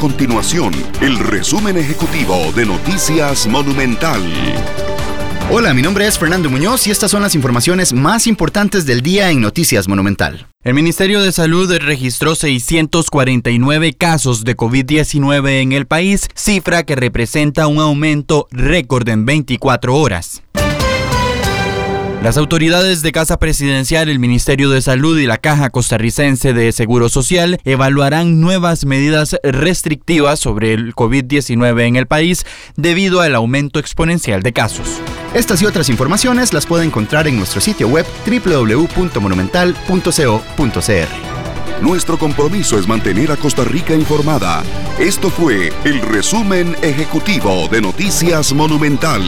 continuación el resumen ejecutivo de Noticias Monumental. Hola, mi nombre es Fernando Muñoz y estas son las informaciones más importantes del día en Noticias Monumental. El Ministerio de Salud registró 649 casos de COVID-19 en el país, cifra que representa un aumento récord en 24 horas. Las autoridades de Casa Presidencial, el Ministerio de Salud y la Caja Costarricense de Seguro Social evaluarán nuevas medidas restrictivas sobre el COVID-19 en el país debido al aumento exponencial de casos. Estas y otras informaciones las puede encontrar en nuestro sitio web www.monumental.co.cr. Nuestro compromiso es mantener a Costa Rica informada. Esto fue el resumen ejecutivo de Noticias Monumental.